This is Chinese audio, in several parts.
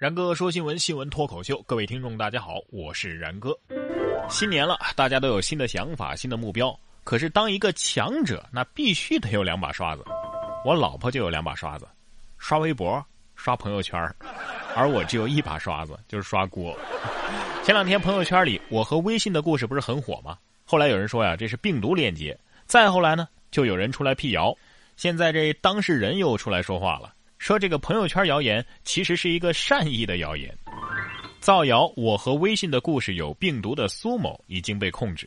然哥说新闻，新闻脱口秀，各位听众大家好，我是然哥。新年了，大家都有新的想法、新的目标。可是当一个强者，那必须得有两把刷子。我老婆就有两把刷子，刷微博、刷朋友圈而我只有一把刷子，就是刷锅。前两天朋友圈里，我和微信的故事不是很火吗？后来有人说呀，这是病毒链接。再后来呢，就有人出来辟谣。现在这当事人又出来说话了。说这个朋友圈谣言其实是一个善意的谣言，造谣我和微信的故事有病毒的苏某已经被控制。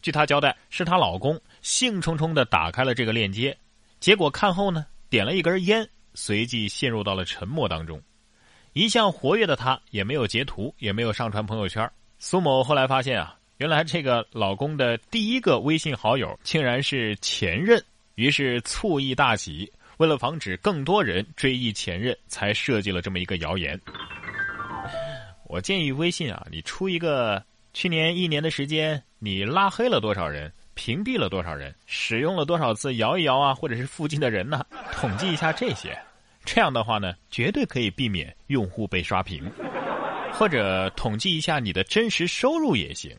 据她交代，是她老公兴冲冲的打开了这个链接，结果看后呢，点了一根烟，随即陷入到了沉默当中。一向活跃的她也没有截图，也没有上传朋友圈。苏某后来发现啊，原来这个老公的第一个微信好友竟然是前任，于是醋意大起。为了防止更多人追忆前任，才设计了这么一个谣言。我建议微信啊，你出一个去年一年的时间，你拉黑了多少人，屏蔽了多少人，使用了多少次摇一摇啊，或者是附近的人呢？统计一下这些，这样的话呢，绝对可以避免用户被刷屏。或者统计一下你的真实收入也行。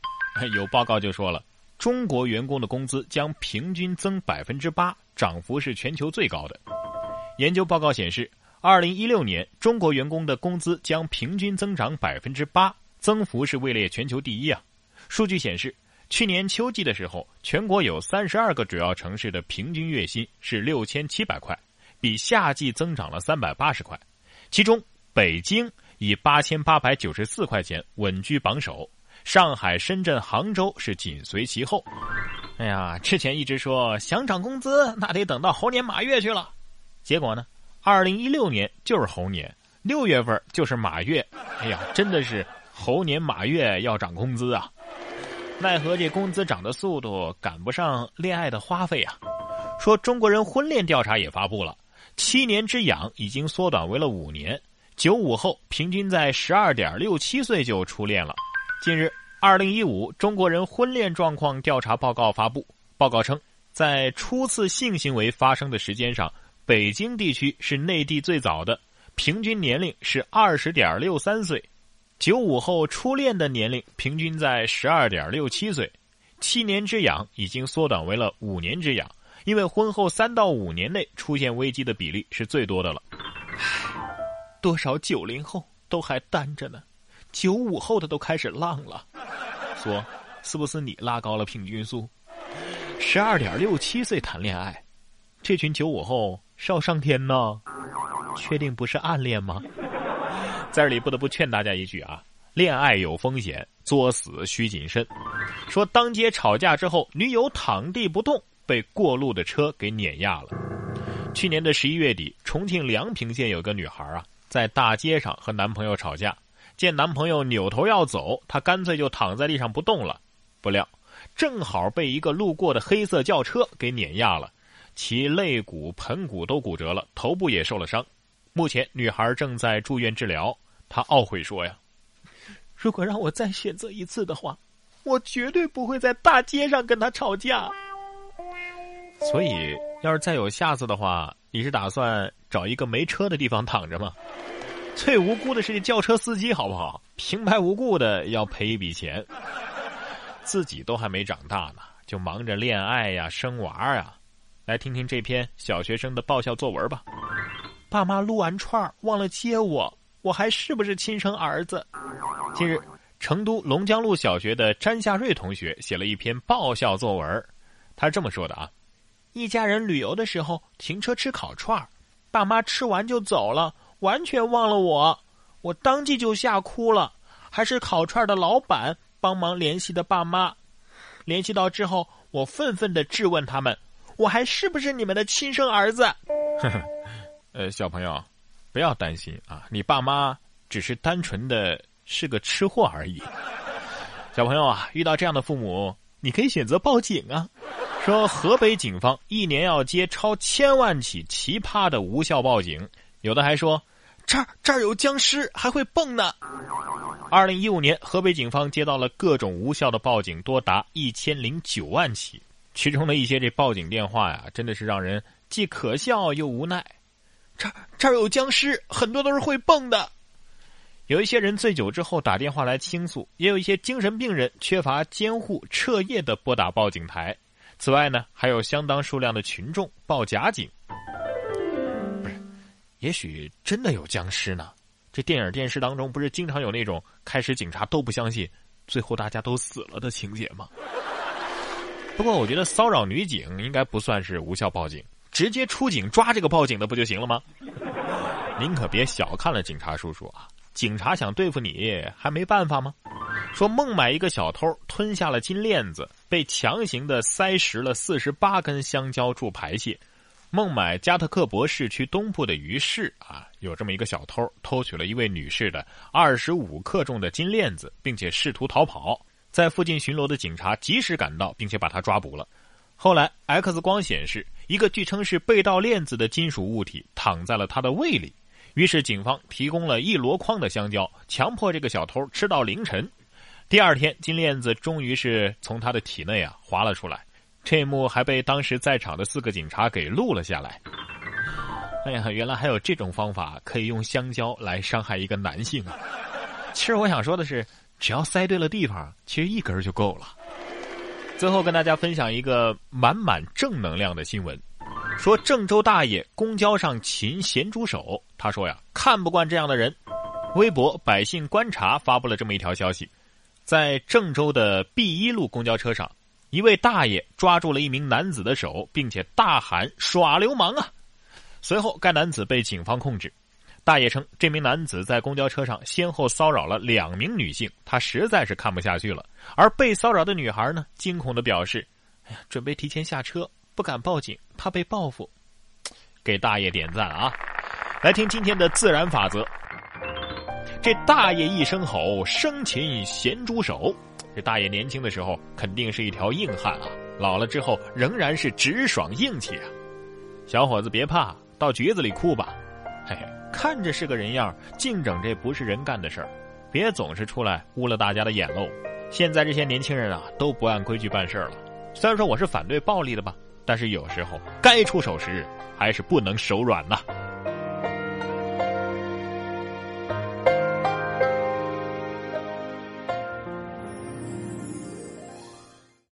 有报告就说了，中国员工的工资将平均增百分之八。涨幅是全球最高的。研究报告显示，二零一六年中国员工的工资将平均增长百分之八，增幅是位列全球第一啊。数据显示，去年秋季的时候，全国有三十二个主要城市的平均月薪是六千七百块，比夏季增长了三百八十块。其中，北京以八千八百九十四块钱稳居榜首，上海、深圳、杭州是紧随其后。哎呀，之前一直说想涨工资，那得等到猴年马月去了。结果呢，二零一六年就是猴年，六月份就是马月。哎呀，真的是猴年马月要涨工资啊！奈何这工资涨的速度赶不上恋爱的花费啊。说中国人婚恋调查也发布了，七年之痒已经缩短为了五年，九五后平均在十二点六七岁就初恋了。近日。二零一五中国人婚恋状况调查报告发布。报告称，在初次性行为发生的时间上，北京地区是内地最早的，平均年龄是二十点六三岁。九五后初恋的年龄平均在十二点六七岁。七年之痒已经缩短为了五年之痒，因为婚后三到五年内出现危机的比例是最多的了。多少九零后都还单着呢，九五后的都开始浪了。说，是不是你拉高了平均数？十二点六七岁谈恋爱，这群九五后是要上天呢？确定不是暗恋吗？在这里不得不劝大家一句啊，恋爱有风险，作死需谨慎。说当街吵架之后，女友躺地不动，被过路的车给碾压了。去年的十一月底，重庆梁平县有个女孩啊，在大街上和男朋友吵架。见男朋友扭头要走，她干脆就躺在地上不动了。不料，正好被一个路过的黑色轿车给碾压了，其肋骨、盆骨都骨折了，头部也受了伤。目前，女孩正在住院治疗。她懊悔说：“呀，如果让我再选择一次的话，我绝对不会在大街上跟他吵架。所以，要是再有下次的话，你是打算找一个没车的地方躺着吗？”最无辜的是这轿车司机，好不好？平白无故的要赔一笔钱，自己都还没长大呢，就忙着恋爱呀、生娃呀。来听听这篇小学生的爆笑作文吧。爸妈撸完串忘了接我，我还是不是亲生儿子？近日，成都龙江路小学的詹夏瑞同学写了一篇爆笑作文，他这么说的啊：一家人旅游的时候停车吃烤串爸妈吃完就走了。完全忘了我，我当即就吓哭了。还是烤串的老板帮忙联系的爸妈，联系到之后，我愤愤的质问他们：“我还是不是你们的亲生儿子？”呵呵，呃，小朋友，不要担心啊，你爸妈只是单纯的是个吃货而已。小朋友啊，遇到这样的父母，你可以选择报警啊。说河北警方一年要接超千万起奇葩的无效报警，有的还说。这儿这儿有僵尸，还会蹦呢。二零一五年，河北警方接到了各种无效的报警，多达一千零九万起。其中的一些这报警电话呀，真的是让人既可笑又无奈。这这儿有僵尸，很多都是会蹦的。有一些人醉酒之后打电话来倾诉，也有一些精神病人缺乏监护，彻夜的拨打报警台。此外呢，还有相当数量的群众报假警。不是，也许真的有僵尸呢？这电影电视当中不是经常有那种开始警察都不相信，最后大家都死了的情节吗？不过我觉得骚扰女警应该不算是无效报警，直接出警抓这个报警的不就行了吗？您可别小看了警察叔叔啊！警察想对付你还没办法吗？说孟买一个小偷吞下了金链子，被强行的塞实了四十八根香蕉助排泄。孟买加特克伯市区东部的鱼市啊，有这么一个小偷偷取了一位女士的二十五克重的金链子，并且试图逃跑。在附近巡逻的警察及时赶到，并且把他抓捕了。后来 X 光显示，一个据称是被盗链子的金属物体躺在了他的胃里。于是警方提供了一箩筐的香蕉，强迫这个小偷吃到凌晨。第二天，金链子终于是从他的体内啊滑了出来。这一幕还被当时在场的四个警察给录了下来。哎呀，原来还有这种方法可以用香蕉来伤害一个男性啊！其实我想说的是，只要塞对了地方，其实一根就够了。最后跟大家分享一个满满正能量的新闻，说郑州大爷公交上擒咸猪手，他说呀，看不惯这样的人。微博百姓观察发布了这么一条消息，在郑州的 B 一路公交车上。一位大爷抓住了一名男子的手，并且大喊“耍流氓啊！”随后，该男子被警方控制。大爷称，这名男子在公交车上先后骚扰了两名女性，他实在是看不下去了。而被骚扰的女孩呢，惊恐的表示：“哎呀，准备提前下车，不敢报警，怕被报复。”给大爷点赞啊！来听今天的自然法则。这大爷一声吼，生擒咸猪手。这大爷年轻的时候肯定是一条硬汉啊，老了之后仍然是直爽硬气啊。小伙子别怕，到局子里哭吧。嘿嘿，看着是个人样，净整这不是人干的事儿，别总是出来污了大家的眼喽。现在这些年轻人啊，都不按规矩办事了。虽然说我是反对暴力的吧，但是有时候该出手时还是不能手软呐。